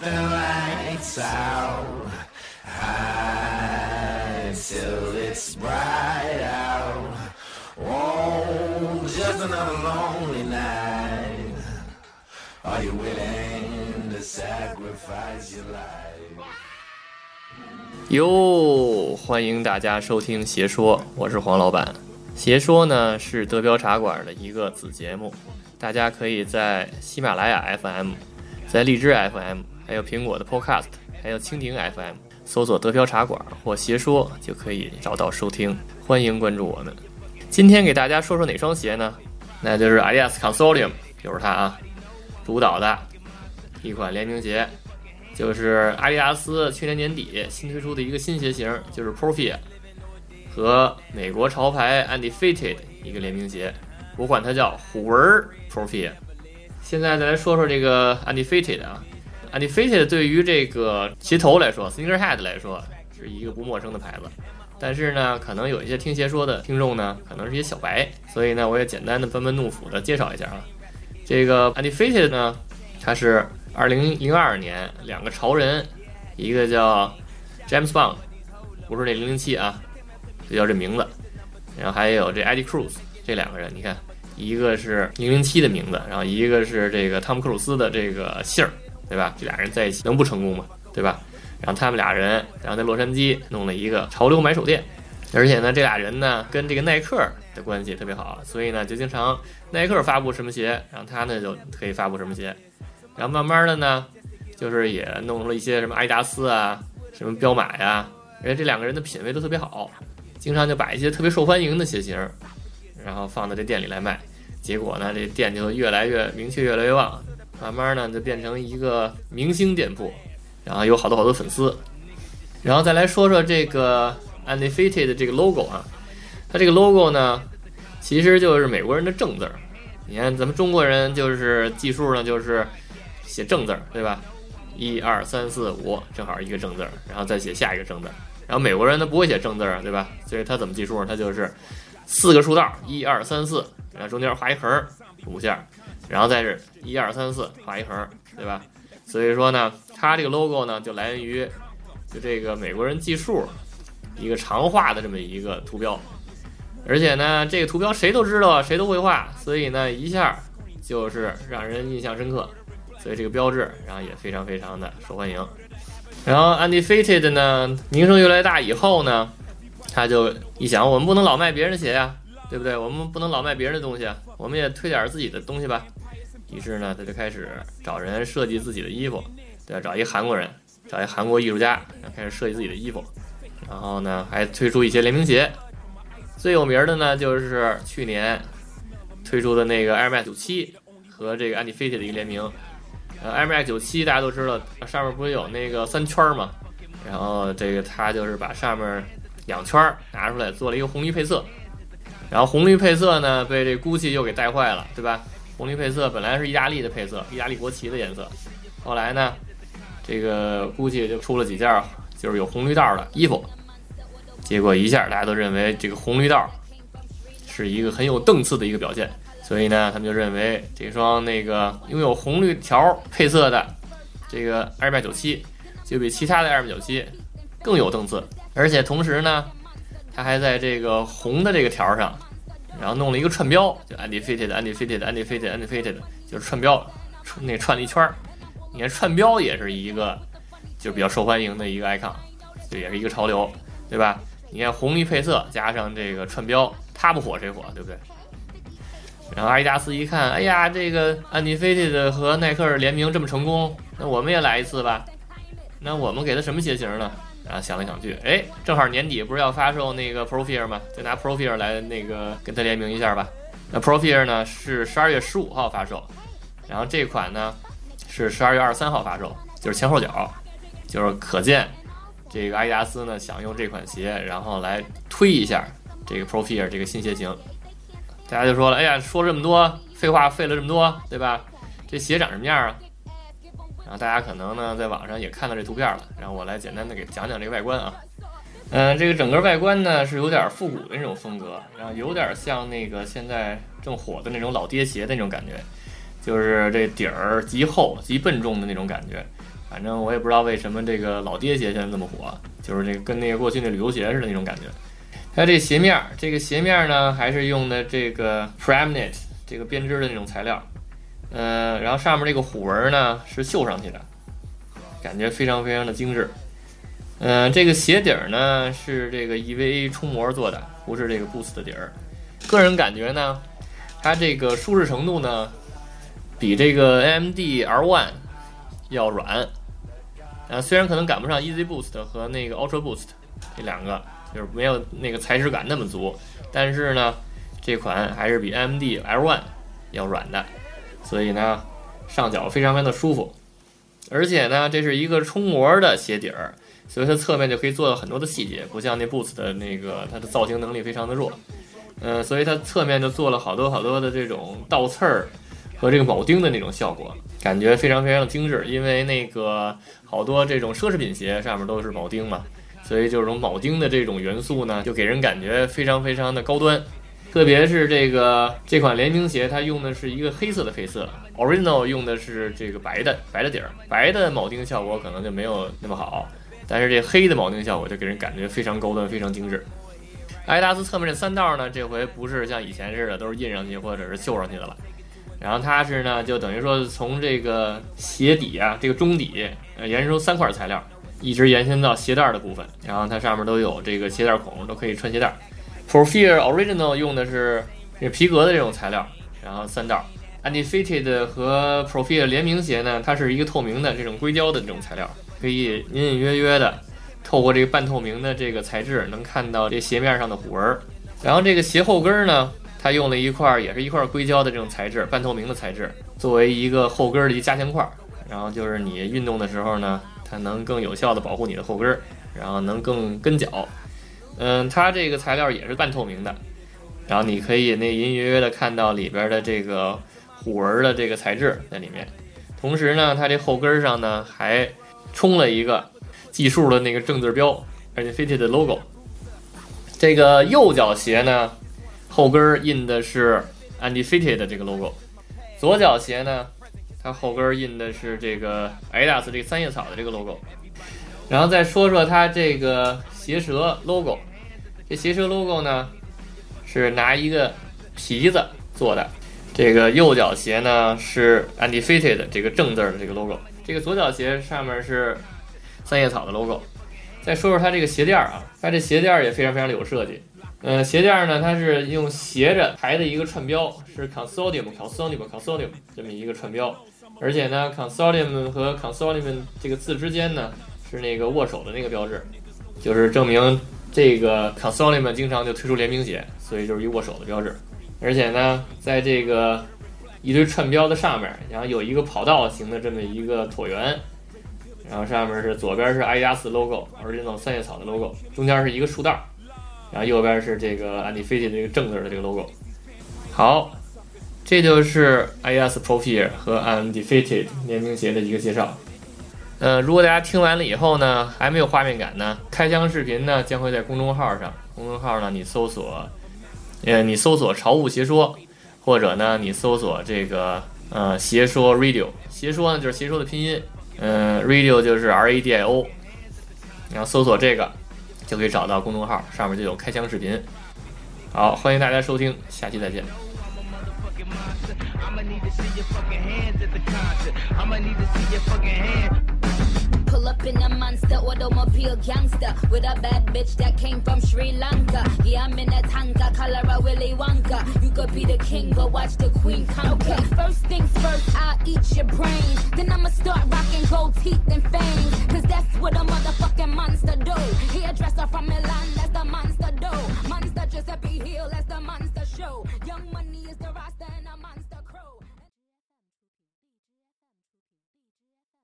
the lights out. High till it's bright out. Oh, just another lonely night. Are you willing to sacrifice your life? 哟，欢迎大家收听邪说，我是黄老板。邪说呢是德标茶馆的一个子节目，大家可以在喜马拉雅 FM、在荔枝 FM、还有苹果的 Podcast、还有蜻蜓 FM 搜索“德飘茶馆”或“邪说”就可以找到收听。欢迎关注我们。今天给大家说说哪双鞋呢？那就是 Adidas Consortium，就是它啊，主导的一款联名鞋。就是阿迪达斯去年年底新推出的一个新鞋型，就是 Profit，和美国潮牌 Undefeated 一个联名鞋，我管它叫虎纹 Profit。现在再来说说这个 Undefeated 啊，Undefeated 对于这个鞋头来说，Sneakerhead 来说是一个不陌生的牌子，但是呢，可能有一些听鞋说的听众呢，可能是一些小白，所以呢，我也简单的班门弄斧的介绍一下啊。这个 Undefeated 呢，它是二零零二年两个潮人，一个叫 James Bond，不是那零零七啊，就叫这名字。然后还有这 Eddie Cruz 这两个人，你看，一个是零零七的名字，然后一个是这个汤姆克鲁斯的这个姓儿，对吧？这俩人在一起能不成功吗？对吧？然后他们俩人，然后在洛杉矶弄了一个潮流买手店，而且呢，这俩人呢跟这个耐克的关系特别好，所以呢就经常耐克发布什么鞋，然后他呢就可以发布什么鞋。然后慢慢的呢，就是也弄出了一些什么阿迪达斯啊，什么彪马呀，而且这两个人的品味都特别好，经常就把一些特别受欢迎的鞋型，然后放到这店里来卖，结果呢，这店就越来越名气越来越旺，慢慢呢就变成一个明星店铺，然后有好多好多粉丝，然后再来说说这个 Undefeated 这个 logo 啊，它这个 logo 呢，其实就是美国人的正字儿，你看咱们中国人就是计数呢就是。写正字儿，对吧？一二三四五，正好一个正字儿，然后再写下一个正字儿。然后美国人他不会写正字儿，对吧？所以他怎么计数？他就是四个竖道，一二三四，然后中间画一横，五下，然后再是一二三四，画一横，对吧？所以说呢，它这个 logo 呢就来源于就这个美国人计数一个常画的这么一个图标，而且呢，这个图标谁都知道，谁都会画，所以呢，一下就是让人印象深刻。所以这个标志，然后也非常非常的受欢迎。然后 Undefeated 呢，名声越来越大以后呢，他就一想，我们不能老卖别人的鞋呀，对不对？我们不能老卖别人的东西啊，我们也推点自己的东西吧。于是呢，他就开始找人设计自己的衣服，对？找一韩国人，找一韩国艺术家，然后开始设计自己的衣服。然后呢，还推出一些联名鞋，最有名的呢，就是去年推出的那个 Air Max 九七和这个 Anti Fete 的一个联名。呃，Air Max 九七大家都知道，上面不是有那个三圈嘛？然后这个他就是把上面两圈拿出来做了一个红绿配色，然后红绿配色呢被这 GUCCI 又给带坏了，对吧？红绿配色本来是意大利的配色，意大利国旗的颜色，后来呢，这个 GUCCI 就出了几件就是有红绿道的衣服，结果一下大家都认为这个红绿道是一个很有档次的一个表现。所以呢，他们就认为这双那个拥有红绿条配色的这个 Air Max 97就比其他的 Air Max 97更有档次，而且同时呢，他还在这个红的这个条上，然后弄了一个串标，就 Undefeated Undefeated Undefeated Undefeated，就是串标，那串了一圈儿。你看串标也是一个就比较受欢迎的一个 icon，就也是一个潮流，对吧？你看红绿配色加上这个串标，它不火谁火，对不对？然后阿迪达斯一看，哎呀，这个 Undefeated 和耐克联名这么成功，那我们也来一次吧。那我们给他什么鞋型呢？然后想来想去，哎，正好年底不是要发售那个 Profit 吗？就拿 Profit 来那个跟他联名一下吧。那 Profit 呢是十二月十五号发售，然后这款呢是十二月二十三号发售，就是前后脚，就是可见这个阿迪达斯呢想用这款鞋，然后来推一下这个 Profit 这个新鞋型。大家就说了，哎呀，说这么多废话，费了这么多，对吧？这鞋长什么样啊？然后大家可能呢，在网上也看到这图片了。然后我来简单的给讲讲这个外观啊。嗯，这个整个外观呢是有点复古的那种风格，然后有点像那个现在正火的那种老爹鞋的那种感觉，就是这底儿极厚、极笨重的那种感觉。反正我也不知道为什么这个老爹鞋现在这么火，就是这个跟那个过去那旅游鞋似的那种感觉。它这鞋面，这个鞋面呢还是用的这个 Primeknit 这个编织的那种材料，呃，然后上面这个虎纹呢是绣上去的，感觉非常非常的精致。嗯，这个鞋底儿呢是这个 EVA 冲膜做的，不是这个 Boost 的底儿。个人感觉呢，它这个舒适程度呢比这个 M D R One 要软。啊，虽然可能赶不上 Easy Boost 和那个 Ultra Boost 这两个，就是没有那个踩屎感那么足，但是呢，这款还是比 AMD L1 要软的，所以呢，上脚非常非常的舒服。而且呢，这是一个冲膜的鞋底儿。所以它侧面就可以做到很多的细节，不像那 Boost 的那个它的造型能力非常的弱，嗯，所以它侧面就做了好多好多的这种倒刺儿和这个铆钉的那种效果，感觉非常非常的精致。因为那个好多这种奢侈品鞋上面都是铆钉嘛，所以就是这种铆钉的这种元素呢，就给人感觉非常非常的高端。特别是这个这款联名鞋，它用的是一个黑色的配色，Original 用的是这个白的白的底儿，白的铆钉效果可能就没有那么好。但是这黑的铆钉效果就给人感觉非常高端，非常精致。阿迪达斯侧面这三道呢，这回不是像以前似的都是印上去或者是绣上去的了。然后它是呢，就等于说从这个鞋底啊，这个中底呃延伸出三块材料，一直延伸到鞋带的部分。然后它上面都有这个鞋带孔，都可以穿鞋带。Profile Original 用的是这皮革的这种材料，然后三道。Undefeated 和 Profile 联名鞋呢，它是一个透明的这种硅胶的这种材料。可以隐隐约约的透过这个半透明的这个材质，能看到这鞋面上的虎纹。然后这个鞋后跟呢，它用了一块也是一块硅胶的这种材质，半透明的材质，作为一个后跟的一加强块。然后就是你运动的时候呢，它能更有效的保护你的后跟，然后能更跟脚。嗯，它这个材料也是半透明的，然后你可以那隐隐约约的看到里边的这个虎纹的这个材质在里面。同时呢，它这后跟上呢还冲了一个计数的那个正字标，Undefeated 的 logo。这个右脚鞋呢，后跟印的是 Andefited 的这个 logo。左脚鞋呢，它后跟印的是这个 Adidas 这个三叶草的这个 logo。然后再说说它这个鞋舌 logo。这鞋舌 logo 呢，是拿一个皮子做的。这个右脚鞋呢是 Undefeated 这个正字的这个 logo。这个左脚鞋上面是三叶草的 logo。再说说它这个鞋垫啊，它这鞋垫也非常非常的有设计。呃，鞋垫呢，它是用斜着排的一个串标，是 Consortium，Consortium，Consortium 这么一个串标。而且呢，Consortium 和 Consortium 这个字之间呢，是那个握手的那个标志，就是证明这个 c o n s o l i 们经常就推出联名鞋，所以就是一握手的标志。而且呢，在这个一堆串标的上面，然后有一个跑道型的这么一个椭圆，然后上面是左边是阿迪达斯 logo，而且那种三叶草的 logo，中间是一个竖道，然后右边是这个 Undefeated 这个正字的这个 logo。好，这就是阿迪达斯 Profile 和 Undefeated 联名鞋的一个介绍。呃，如果大家听完了以后呢，还没有画面感呢，开箱视频呢将会在公众号上，公众号呢你搜索，呃，你搜索潮物邪说。或者呢，你搜索这个呃“邪说 Radio”，邪说呢就是邪说的拼音，嗯，Radio 就是 R A D I O，然后搜索这个就可以找到公众号，上面就有开箱视频。好，欢迎大家收听，下期再见。Pull up in a monster automobile gangster with a bad bitch that came from Sri Lanka. Yeah, I'm in a tanker, color a Willy Wonka. You could be the king, but watch the queen conquer. Okay, first things first, I'll eat your brains. Then I'ma start rocking gold teeth and fangs. Cause that's what a motherfucking monster do. Hairdresser from Milan, that's the monster do. Monster Giuseppe Hill, that's the monster show. Young money.